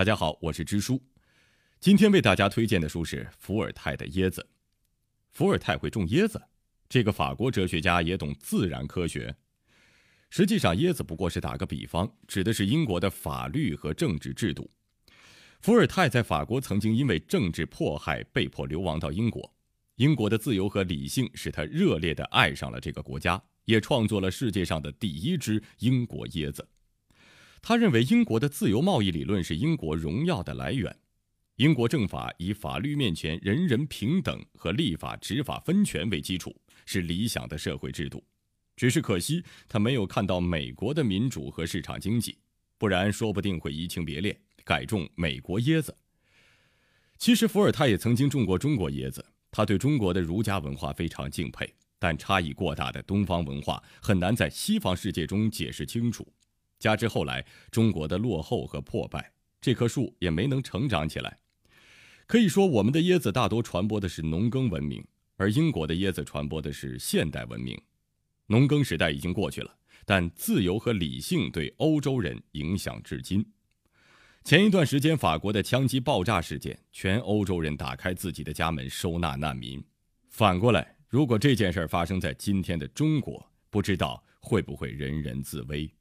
大家好，我是支书。今天为大家推荐的书是伏尔泰的《椰子》。伏尔泰会种椰子，这个法国哲学家也懂自然科学。实际上，椰子不过是打个比方，指的是英国的法律和政治制度。伏尔泰在法国曾经因为政治迫害被迫流亡到英国，英国的自由和理性使他热烈地爱上了这个国家，也创作了世界上的第一支英国椰子。他认为英国的自由贸易理论是英国荣耀的来源。英国政法以法律面前人人平等和立法执法分权为基础，是理想的社会制度。只是可惜，他没有看到美国的民主和市场经济，不然说不定会移情别恋，改种美国椰子。其实伏尔泰也曾经种过中国椰子，他对中国的儒家文化非常敬佩，但差异过大的东方文化很难在西方世界中解释清楚。加之后来中国的落后和破败，这棵树也没能成长起来。可以说，我们的椰子大多传播的是农耕文明，而英国的椰子传播的是现代文明。农耕时代已经过去了，但自由和理性对欧洲人影响至今。前一段时间，法国的枪击爆炸事件，全欧洲人打开自己的家门收纳难民。反过来，如果这件事发生在今天的中国，不知道会不会人人自危。